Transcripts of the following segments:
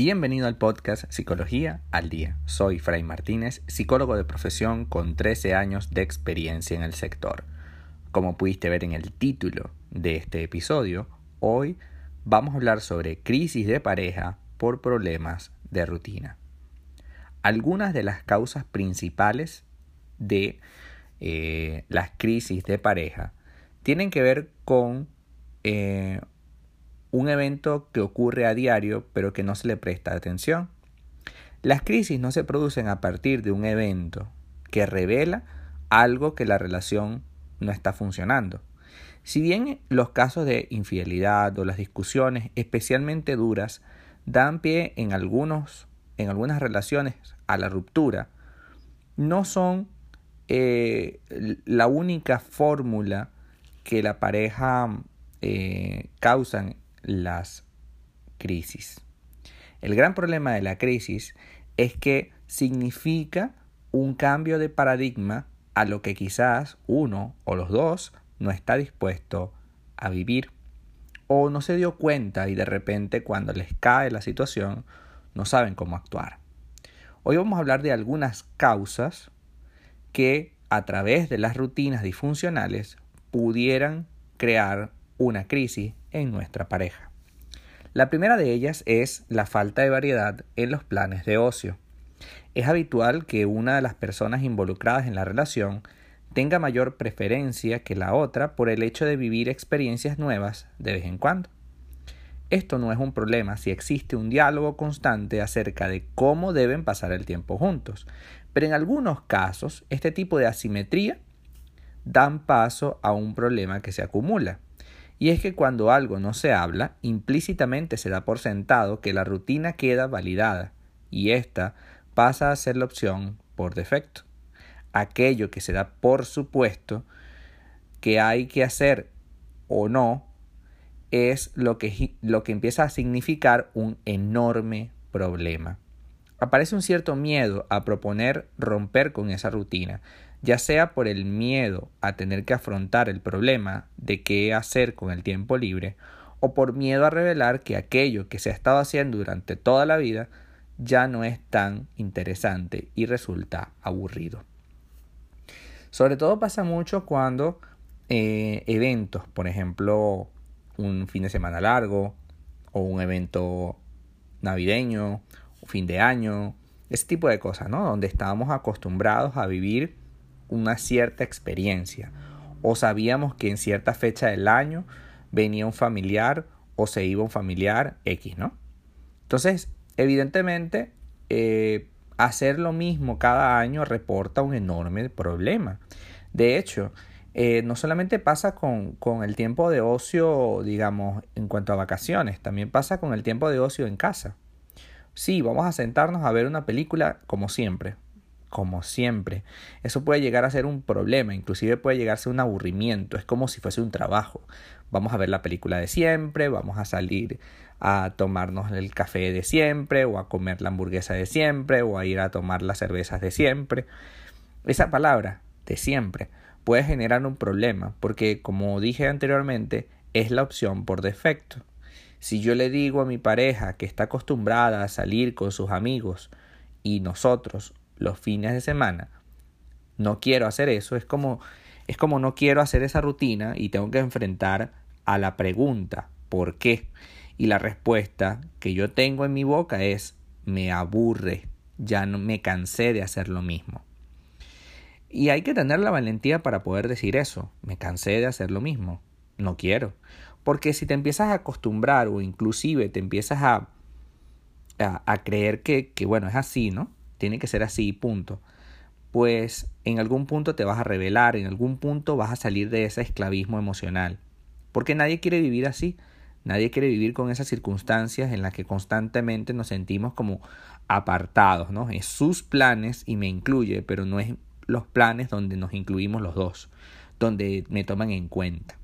Bienvenido al podcast Psicología al Día. Soy Fray Martínez, psicólogo de profesión con 13 años de experiencia en el sector. Como pudiste ver en el título de este episodio, hoy vamos a hablar sobre crisis de pareja por problemas de rutina. Algunas de las causas principales de eh, las crisis de pareja tienen que ver con eh, un evento que ocurre a diario pero que no se le presta atención. Las crisis no se producen a partir de un evento que revela algo que la relación no está funcionando. Si bien los casos de infidelidad o las discusiones especialmente duras dan pie en algunos en algunas relaciones a la ruptura, no son eh, la única fórmula que la pareja eh, causan las crisis. El gran problema de la crisis es que significa un cambio de paradigma a lo que quizás uno o los dos no está dispuesto a vivir o no se dio cuenta y de repente cuando les cae la situación no saben cómo actuar. Hoy vamos a hablar de algunas causas que a través de las rutinas disfuncionales pudieran crear una crisis en nuestra pareja. La primera de ellas es la falta de variedad en los planes de ocio. Es habitual que una de las personas involucradas en la relación tenga mayor preferencia que la otra por el hecho de vivir experiencias nuevas de vez en cuando. Esto no es un problema si existe un diálogo constante acerca de cómo deben pasar el tiempo juntos, pero en algunos casos este tipo de asimetría dan paso a un problema que se acumula. Y es que cuando algo no se habla, implícitamente se da por sentado que la rutina queda validada y ésta pasa a ser la opción por defecto. Aquello que se da por supuesto que hay que hacer o no es lo que, lo que empieza a significar un enorme problema. Aparece un cierto miedo a proponer romper con esa rutina, ya sea por el miedo a tener que afrontar el problema de qué hacer con el tiempo libre, o por miedo a revelar que aquello que se ha estado haciendo durante toda la vida ya no es tan interesante y resulta aburrido. Sobre todo pasa mucho cuando eh, eventos, por ejemplo, un fin de semana largo o un evento navideño, fin de año, ese tipo de cosas, ¿no? Donde estábamos acostumbrados a vivir una cierta experiencia o sabíamos que en cierta fecha del año venía un familiar o se iba un familiar X, ¿no? Entonces, evidentemente, eh, hacer lo mismo cada año reporta un enorme problema. De hecho, eh, no solamente pasa con, con, el tiempo de ocio, digamos, en cuanto a vacaciones, también pasa con el tiempo de ocio en casa. Sí, vamos a sentarnos a ver una película como siempre, como siempre. Eso puede llegar a ser un problema, inclusive puede llegar a ser un aburrimiento, es como si fuese un trabajo. Vamos a ver la película de siempre, vamos a salir a tomarnos el café de siempre, o a comer la hamburguesa de siempre, o a ir a tomar las cervezas de siempre. Esa palabra, de siempre, puede generar un problema, porque como dije anteriormente, es la opción por defecto. Si yo le digo a mi pareja que está acostumbrada a salir con sus amigos y nosotros los fines de semana no quiero hacer eso, es como es como no quiero hacer esa rutina y tengo que enfrentar a la pregunta ¿por qué? Y la respuesta que yo tengo en mi boca es me aburre, ya no me cansé de hacer lo mismo. Y hay que tener la valentía para poder decir eso, me cansé de hacer lo mismo, no quiero. Porque si te empiezas a acostumbrar o inclusive te empiezas a, a, creer que, que, bueno, es así, ¿no? Tiene que ser así, punto. Pues en algún punto te vas a revelar, en algún punto vas a salir de ese esclavismo emocional. Porque nadie quiere vivir así. Nadie quiere vivir con esas circunstancias en las que constantemente nos sentimos como apartados, ¿no? Es sus planes y me incluye, pero no es los planes donde nos incluimos los dos, donde me toman en cuenta.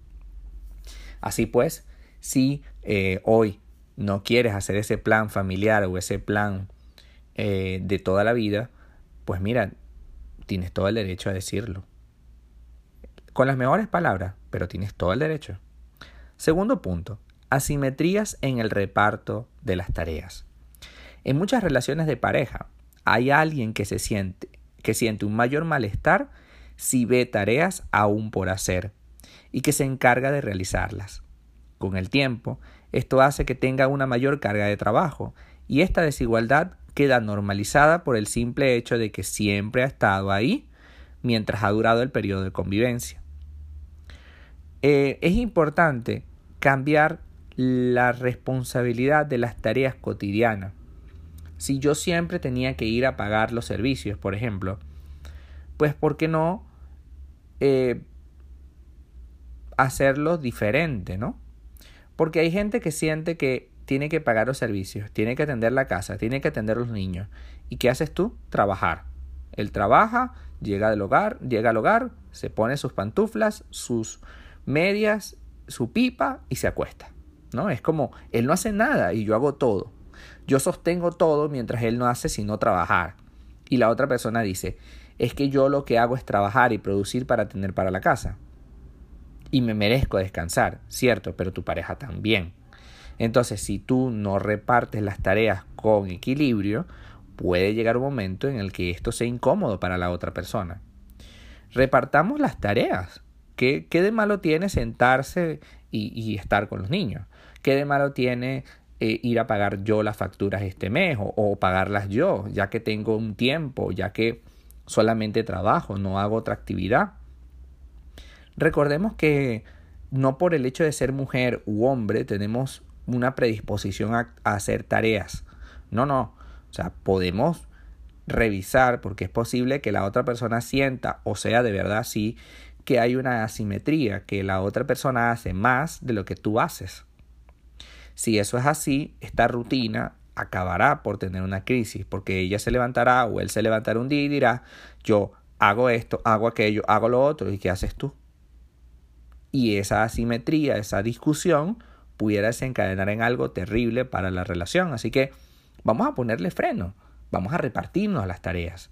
Así pues, si eh, hoy no quieres hacer ese plan familiar o ese plan eh, de toda la vida, pues mira, tienes todo el derecho a decirlo. Con las mejores palabras, pero tienes todo el derecho. Segundo punto, asimetrías en el reparto de las tareas. En muchas relaciones de pareja hay alguien que se siente que siente un mayor malestar si ve tareas aún por hacer y que se encarga de realizarlas. Con el tiempo, esto hace que tenga una mayor carga de trabajo y esta desigualdad queda normalizada por el simple hecho de que siempre ha estado ahí mientras ha durado el periodo de convivencia. Eh, es importante cambiar la responsabilidad de las tareas cotidianas. Si yo siempre tenía que ir a pagar los servicios, por ejemplo, pues ¿por qué no eh, hacerlo diferente, ¿no? Porque hay gente que siente que tiene que pagar los servicios, tiene que atender la casa, tiene que atender los niños. ¿Y qué haces tú? Trabajar. Él trabaja, llega del hogar, llega al hogar, se pone sus pantuflas, sus medias, su pipa y se acuesta. ¿No? Es como él no hace nada y yo hago todo. Yo sostengo todo mientras él no hace sino trabajar. Y la otra persona dice, es que yo lo que hago es trabajar y producir para tener para la casa. Y me merezco descansar, cierto, pero tu pareja también. Entonces, si tú no repartes las tareas con equilibrio, puede llegar un momento en el que esto sea incómodo para la otra persona. Repartamos las tareas. ¿Qué, qué de malo tiene sentarse y, estar con los niños? ¿Qué de malo tiene eh, ir a pagar yo las facturas este mes o, o pagarlas yo, ya que tengo un tiempo, ya que solamente trabajo, no hago otra actividad? Recordemos que no por el hecho de ser mujer u hombre tenemos una predisposición a, hacer tareas. No, no. O sea, podemos revisar porque es posible que la otra persona sienta o sea de verdad así que hay una asimetría, que la otra persona hace más de lo que tú haces. Si eso es así, esta rutina acabará por tener una crisis, porque ella se levantará o él se levantará un día y dirá, yo hago esto, hago aquello, hago lo otro, ¿y qué haces tú? Y esa asimetría, esa discusión, pudiera desencadenar en algo terrible para la relación. Así que vamos a ponerle freno, vamos a repartirnos las tareas.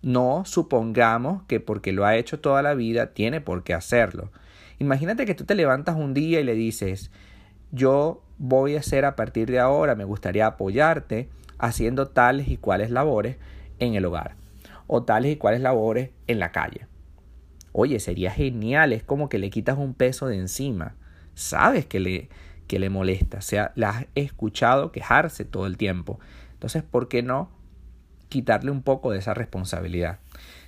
No supongamos que porque lo ha hecho toda la vida tiene por qué hacerlo. Imagínate que tú te levantas un día y le dices, yo voy a hacer a partir de ahora, me gustaría apoyarte haciendo tales y cuales labores en el hogar o tales y cuales labores en la calle. Oye, sería genial, es como que le quitas un peso de encima. Sabes que le, que le molesta, o sea, la has escuchado quejarse todo el tiempo. Entonces, ¿por qué no quitarle un poco de esa responsabilidad?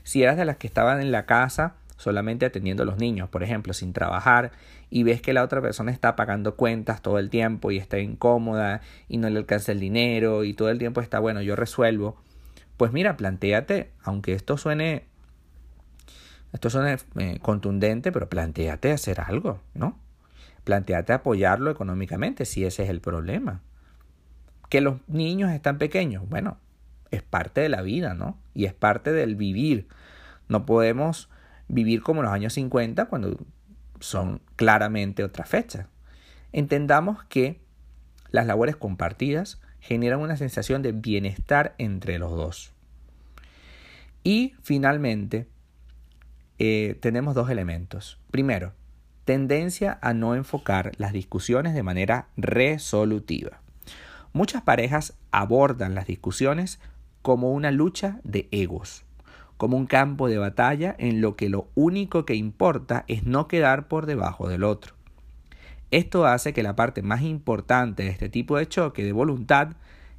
Si eras de las que estaban en la casa solamente atendiendo a los niños, por ejemplo, sin trabajar, y ves que la otra persona está pagando cuentas todo el tiempo y está incómoda y no le alcanza el dinero y todo el tiempo está, bueno, yo resuelvo, pues mira, planteate, aunque esto suene, esto suene eh, contundente, pero planteate hacer algo, ¿no? Planteate apoyarlo económicamente si ese es el problema. Que los niños están pequeños, bueno, es parte de la vida, ¿no? Y es parte del vivir. No podemos vivir como en los años 50 cuando son claramente otra fecha. Entendamos que las labores compartidas generan una sensación de bienestar entre los dos. Y finalmente, eh, tenemos dos elementos. Primero, tendencia a no enfocar las discusiones de manera resolutiva. Muchas parejas abordan las discusiones como una lucha de egos como un campo de batalla en lo que lo único que importa es no quedar por debajo del otro. Esto hace que la parte más importante de este tipo de choque de voluntad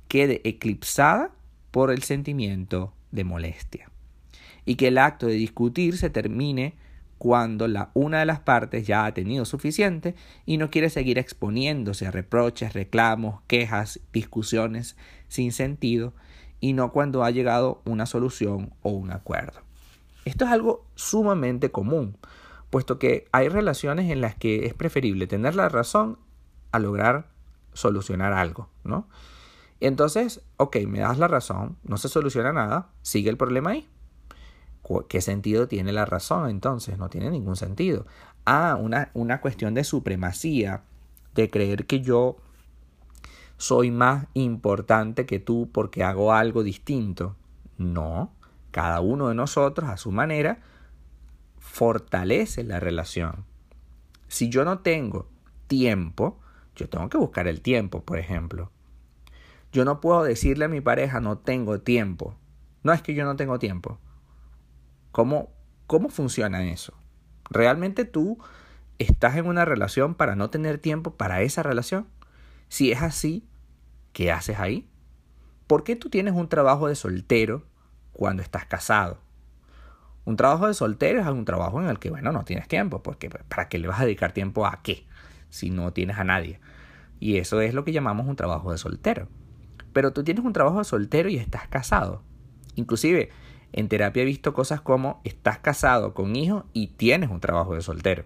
quede eclipsada por el sentimiento de molestia y que el acto de discutir se termine cuando la una de las partes ya ha tenido suficiente y no quiere seguir exponiéndose a reproches, reclamos, quejas, discusiones sin sentido y no cuando ha llegado una solución o un acuerdo. Esto es algo sumamente común, puesto que hay relaciones en las que es preferible tener la razón a lograr solucionar algo, ¿no? Entonces, ok, me das la razón, no se soluciona nada, sigue el problema ahí. ¿Qué sentido tiene la razón entonces? No tiene ningún sentido. Ah, una, una cuestión de supremacía, de creer que yo soy más importante que tú porque hago algo distinto. No, cada uno de nosotros a su manera fortalece la relación. Si yo no tengo tiempo, yo tengo que buscar el tiempo, por ejemplo. Yo no puedo decirle a mi pareja no tengo tiempo. No es que yo no tengo tiempo. ¿Cómo, cómo funciona eso? ¿Realmente tú estás en una relación para no tener tiempo para esa relación? Si es así, ¿qué haces ahí? ¿Por qué tú tienes un trabajo de soltero cuando estás casado? Un trabajo de soltero es un trabajo en el que, bueno, no tienes tiempo, porque ¿para qué le vas a dedicar tiempo a qué? Si no tienes a nadie. Y eso es lo que llamamos un trabajo de soltero. Pero tú tienes un trabajo de soltero y estás casado. Inclusive, en terapia he visto cosas como estás casado con hijos y tienes un trabajo de soltero.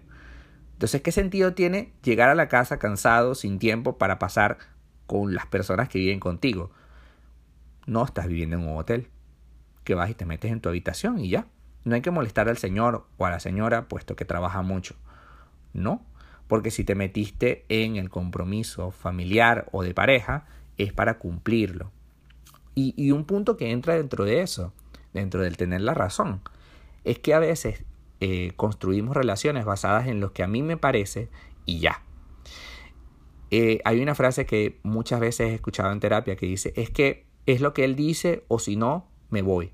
Entonces, ¿qué sentido tiene llegar a la casa cansado, sin tiempo para pasar con las personas que viven contigo? No estás viviendo en un hotel. Que vas y te metes en tu habitación y ya. No hay que molestar al señor o a la señora puesto que trabaja mucho. No, porque si te metiste en el compromiso familiar o de pareja, es para cumplirlo. Y, un punto que entra dentro de eso, dentro del tener la razón, es que a veces eh, construimos relaciones basadas en lo que a mí me parece y ya. Eh, hay una frase que muchas veces he escuchado en terapia que dice, es que es lo que él dice o si no, me voy.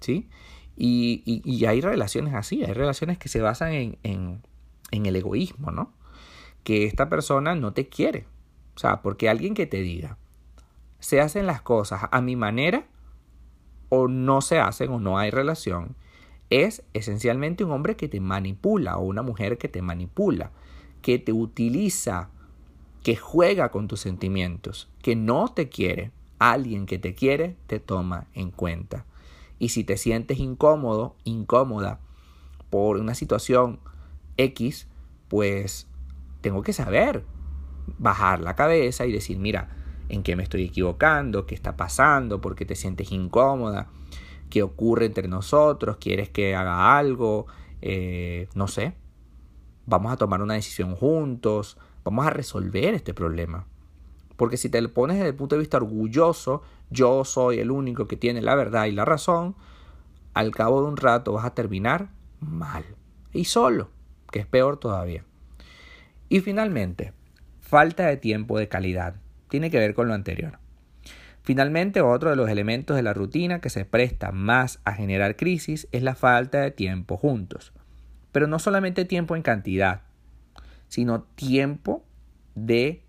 ¿Sí? Y, hay relaciones así, hay relaciones que se basan en, en, el egoísmo, ¿no? Que esta persona no te quiere. O sea, porque alguien que te diga, se hacen las cosas a mi manera o no se hacen o no hay relación, es esencialmente un hombre que te manipula o una mujer que te manipula, que te utiliza, que juega con tus sentimientos, que no te quiere. Alguien que te quiere te toma en cuenta. Y si te sientes incómodo, incómoda por una situación X, pues tengo que saber bajar la cabeza y decir, mira, en qué me estoy equivocando, qué está pasando, por qué te sientes incómoda, qué ocurre entre nosotros, quieres que haga algo, eh, no sé, vamos a tomar una decisión juntos, vamos a resolver este problema. Porque si te lo pones desde el punto de vista orgulloso, yo soy el único que tiene la verdad y la razón, al cabo de un rato vas a terminar mal. Y solo, que es peor todavía. Y finalmente, falta de tiempo de calidad. Tiene que ver con lo anterior. Finalmente, otro de los elementos de la rutina que se presta más a generar crisis es la falta de tiempo juntos. Pero no solamente tiempo en cantidad, sino tiempo de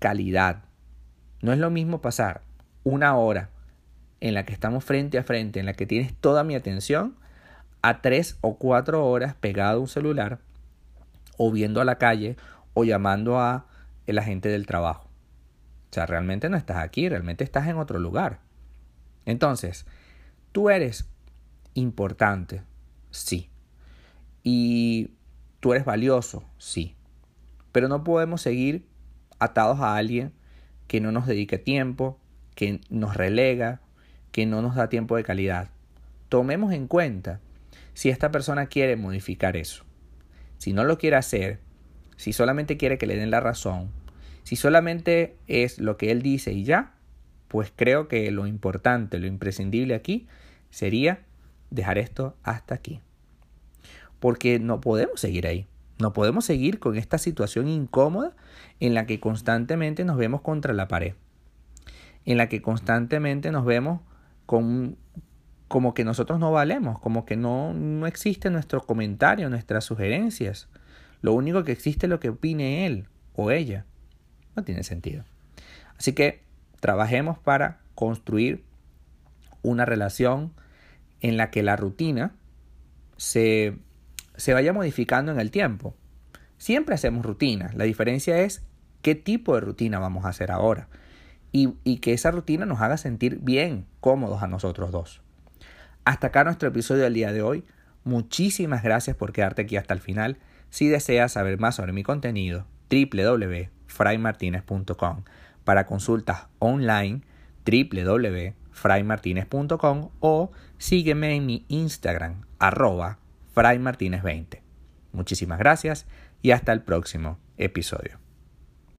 calidad. No es lo mismo pasar una hora en la que estamos frente a frente, en la que tienes toda mi atención, a tres o cuatro horas pegado a un celular, o viendo a la calle, o llamando a la gente del trabajo. O sea, realmente no estás aquí, realmente estás en otro lugar. Entonces, tú eres importante, sí. Y tú eres valioso, sí. Pero no podemos seguir atados a alguien que no nos dedique tiempo, que nos relega, que no nos da tiempo de calidad. Tomemos en cuenta si esta persona quiere modificar eso. Si no lo quiere hacer, si solamente quiere que le den la razón, si solamente es lo que él dice y ya, pues creo que lo importante, lo imprescindible aquí sería dejar esto hasta aquí. Porque no podemos seguir ahí. No podemos seguir con esta situación incómoda en la que constantemente nos vemos contra la pared, en la que constantemente nos vemos con, como que nosotros no valemos, como que no, no existe nuestro comentario, nuestras sugerencias. Lo único que existe es lo que opine él o ella. No tiene sentido. Así que trabajemos para construir una relación en la que la rutina se se vaya modificando en el tiempo. Siempre hacemos rutinas, la diferencia es qué tipo de rutina vamos a hacer ahora y, y que esa rutina nos haga sentir bien, cómodos a nosotros dos. Hasta acá nuestro episodio del día de hoy. Muchísimas gracias por quedarte aquí hasta el final. Si deseas saber más sobre mi contenido, www.fraymartinez.com. Para consultas online, www.fraymartinez.com o sígueme en mi Instagram, arroba Fray Martínez 20. Muchísimas gracias y hasta el próximo episodio.